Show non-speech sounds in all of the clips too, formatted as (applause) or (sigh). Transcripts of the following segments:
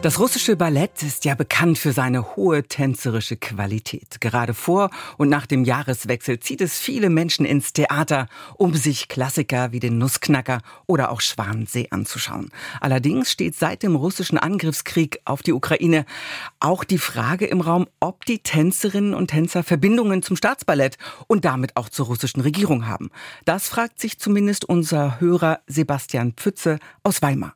Das russische Ballett ist ja bekannt für seine hohe tänzerische Qualität. Gerade vor und nach dem Jahreswechsel zieht es viele Menschen ins Theater, um sich Klassiker wie den Nussknacker oder auch Schwanensee anzuschauen. Allerdings steht seit dem russischen Angriffskrieg auf die Ukraine auch die Frage im Raum, ob die Tänzerinnen und Tänzer Verbindungen zum Staatsballett und damit auch zur russischen Regierung haben. Das fragt sich zumindest unser Hörer Sebastian Pfütze aus Weimar.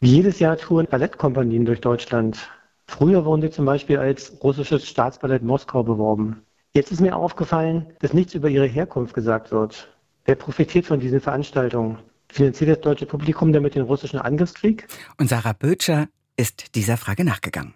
Jedes Jahr touren Ballettkompanien durch Deutschland. Früher wurden sie zum Beispiel als russisches Staatsballett Moskau beworben. Jetzt ist mir aufgefallen, dass nichts über ihre Herkunft gesagt wird. Wer profitiert von diesen Veranstaltungen? Finanziert das deutsche Publikum damit den russischen Angriffskrieg? Und Sarah Bötscher ist dieser Frage nachgegangen.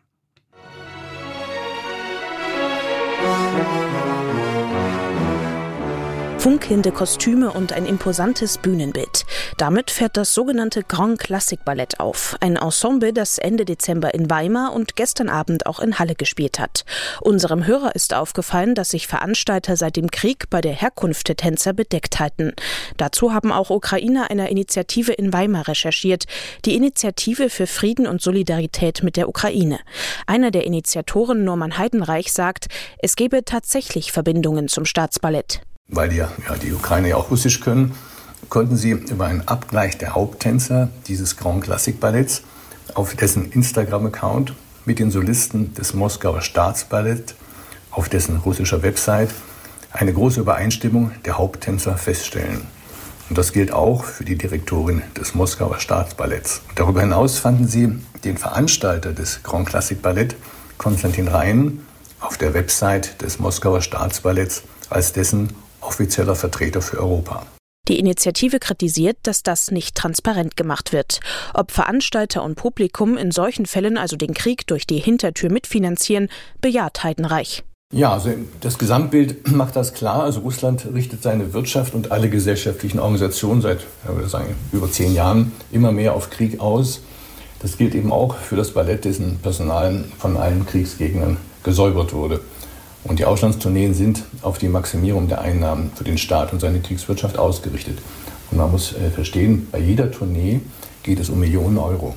Funkelnde Kostüme und ein imposantes Bühnenbild. Damit fährt das sogenannte Grand Classic Ballett auf. Ein Ensemble, das Ende Dezember in Weimar und gestern Abend auch in Halle gespielt hat. Unserem Hörer ist aufgefallen, dass sich Veranstalter seit dem Krieg bei der Herkunft der Tänzer bedeckt halten. Dazu haben auch Ukrainer einer Initiative in Weimar recherchiert. Die Initiative für Frieden und Solidarität mit der Ukraine. Einer der Initiatoren, Norman Heidenreich, sagt, es gebe tatsächlich Verbindungen zum Staatsballett weil die, ja, die Ukrainer ja auch Russisch können, konnten sie über einen Abgleich der Haupttänzer dieses Grand Classic Balletts auf dessen Instagram-Account mit den Solisten des Moskauer Staatsballett auf dessen russischer Website eine große Übereinstimmung der Haupttänzer feststellen. Und das gilt auch für die Direktorin des Moskauer Staatsballetts. Darüber hinaus fanden sie den Veranstalter des Grand Classic Ballett, Konstantin Rhein, auf der Website des Moskauer Staatsballetts als dessen offizieller Vertreter für Europa. Die Initiative kritisiert, dass das nicht transparent gemacht wird. Ob Veranstalter und Publikum in solchen Fällen also den Krieg durch die Hintertür mitfinanzieren, bejaht Heidenreich. Ja, also das Gesamtbild (clears throat) macht das klar. Also Russland richtet seine Wirtschaft und alle gesellschaftlichen Organisationen seit ich würde sagen, über zehn Jahren immer mehr auf Krieg aus. Das gilt eben auch für das Ballett, dessen Personal von allen Kriegsgegnern gesäubert wurde. Und die Auslandstourneen sind auf die Maximierung der Einnahmen für den Staat und seine Kriegswirtschaft ausgerichtet. Und man muss äh, verstehen, bei jeder Tournee geht es um Millionen Euro.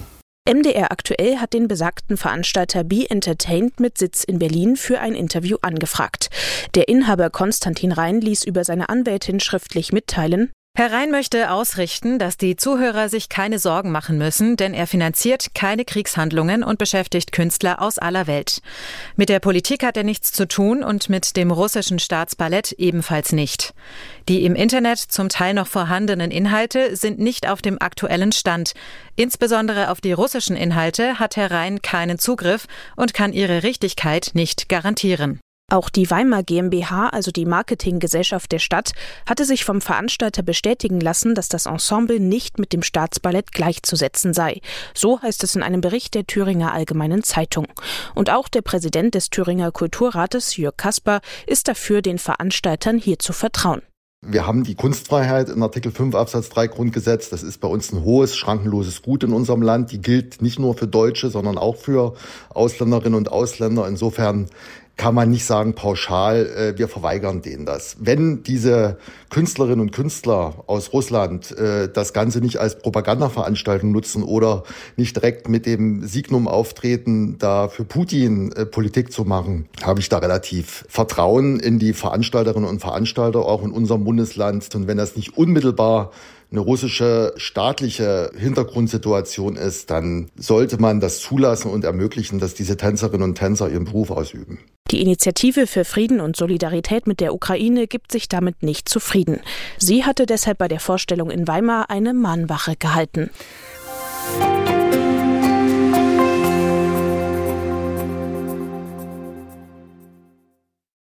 MDR aktuell hat den besagten Veranstalter Be Entertained mit Sitz in Berlin für ein Interview angefragt. Der Inhaber Konstantin Rhein ließ über seine Anwältin schriftlich mitteilen, Herr Rhein möchte ausrichten, dass die Zuhörer sich keine Sorgen machen müssen, denn er finanziert keine Kriegshandlungen und beschäftigt Künstler aus aller Welt. Mit der Politik hat er nichts zu tun und mit dem russischen Staatsballett ebenfalls nicht. Die im Internet zum Teil noch vorhandenen Inhalte sind nicht auf dem aktuellen Stand. Insbesondere auf die russischen Inhalte hat Herr Rhein keinen Zugriff und kann ihre Richtigkeit nicht garantieren. Auch die Weimar GmbH, also die Marketinggesellschaft der Stadt, hatte sich vom Veranstalter bestätigen lassen, dass das Ensemble nicht mit dem Staatsballett gleichzusetzen sei. So heißt es in einem Bericht der Thüringer Allgemeinen Zeitung. Und auch der Präsident des Thüringer Kulturrates, Jörg Kasper, ist dafür, den Veranstaltern hier zu vertrauen. Wir haben die Kunstfreiheit in Artikel 5 Absatz 3 Grundgesetz. Das ist bei uns ein hohes, schrankenloses Gut in unserem Land. Die gilt nicht nur für Deutsche, sondern auch für Ausländerinnen und Ausländer. Insofern kann man nicht sagen pauschal, äh, wir verweigern denen das. Wenn diese Künstlerinnen und Künstler aus Russland äh, das Ganze nicht als Propagandaveranstaltung nutzen oder nicht direkt mit dem Signum auftreten, da für Putin äh, Politik zu machen, habe ich da relativ Vertrauen in die Veranstalterinnen und Veranstalter, auch in unserem Bundesland. Und wenn das nicht unmittelbar eine russische staatliche Hintergrundsituation ist, dann sollte man das zulassen und ermöglichen, dass diese Tänzerinnen und Tänzer ihren Beruf ausüben. Die Initiative für Frieden und Solidarität mit der Ukraine gibt sich damit nicht zufrieden. Sie hatte deshalb bei der Vorstellung in Weimar eine Mahnwache gehalten.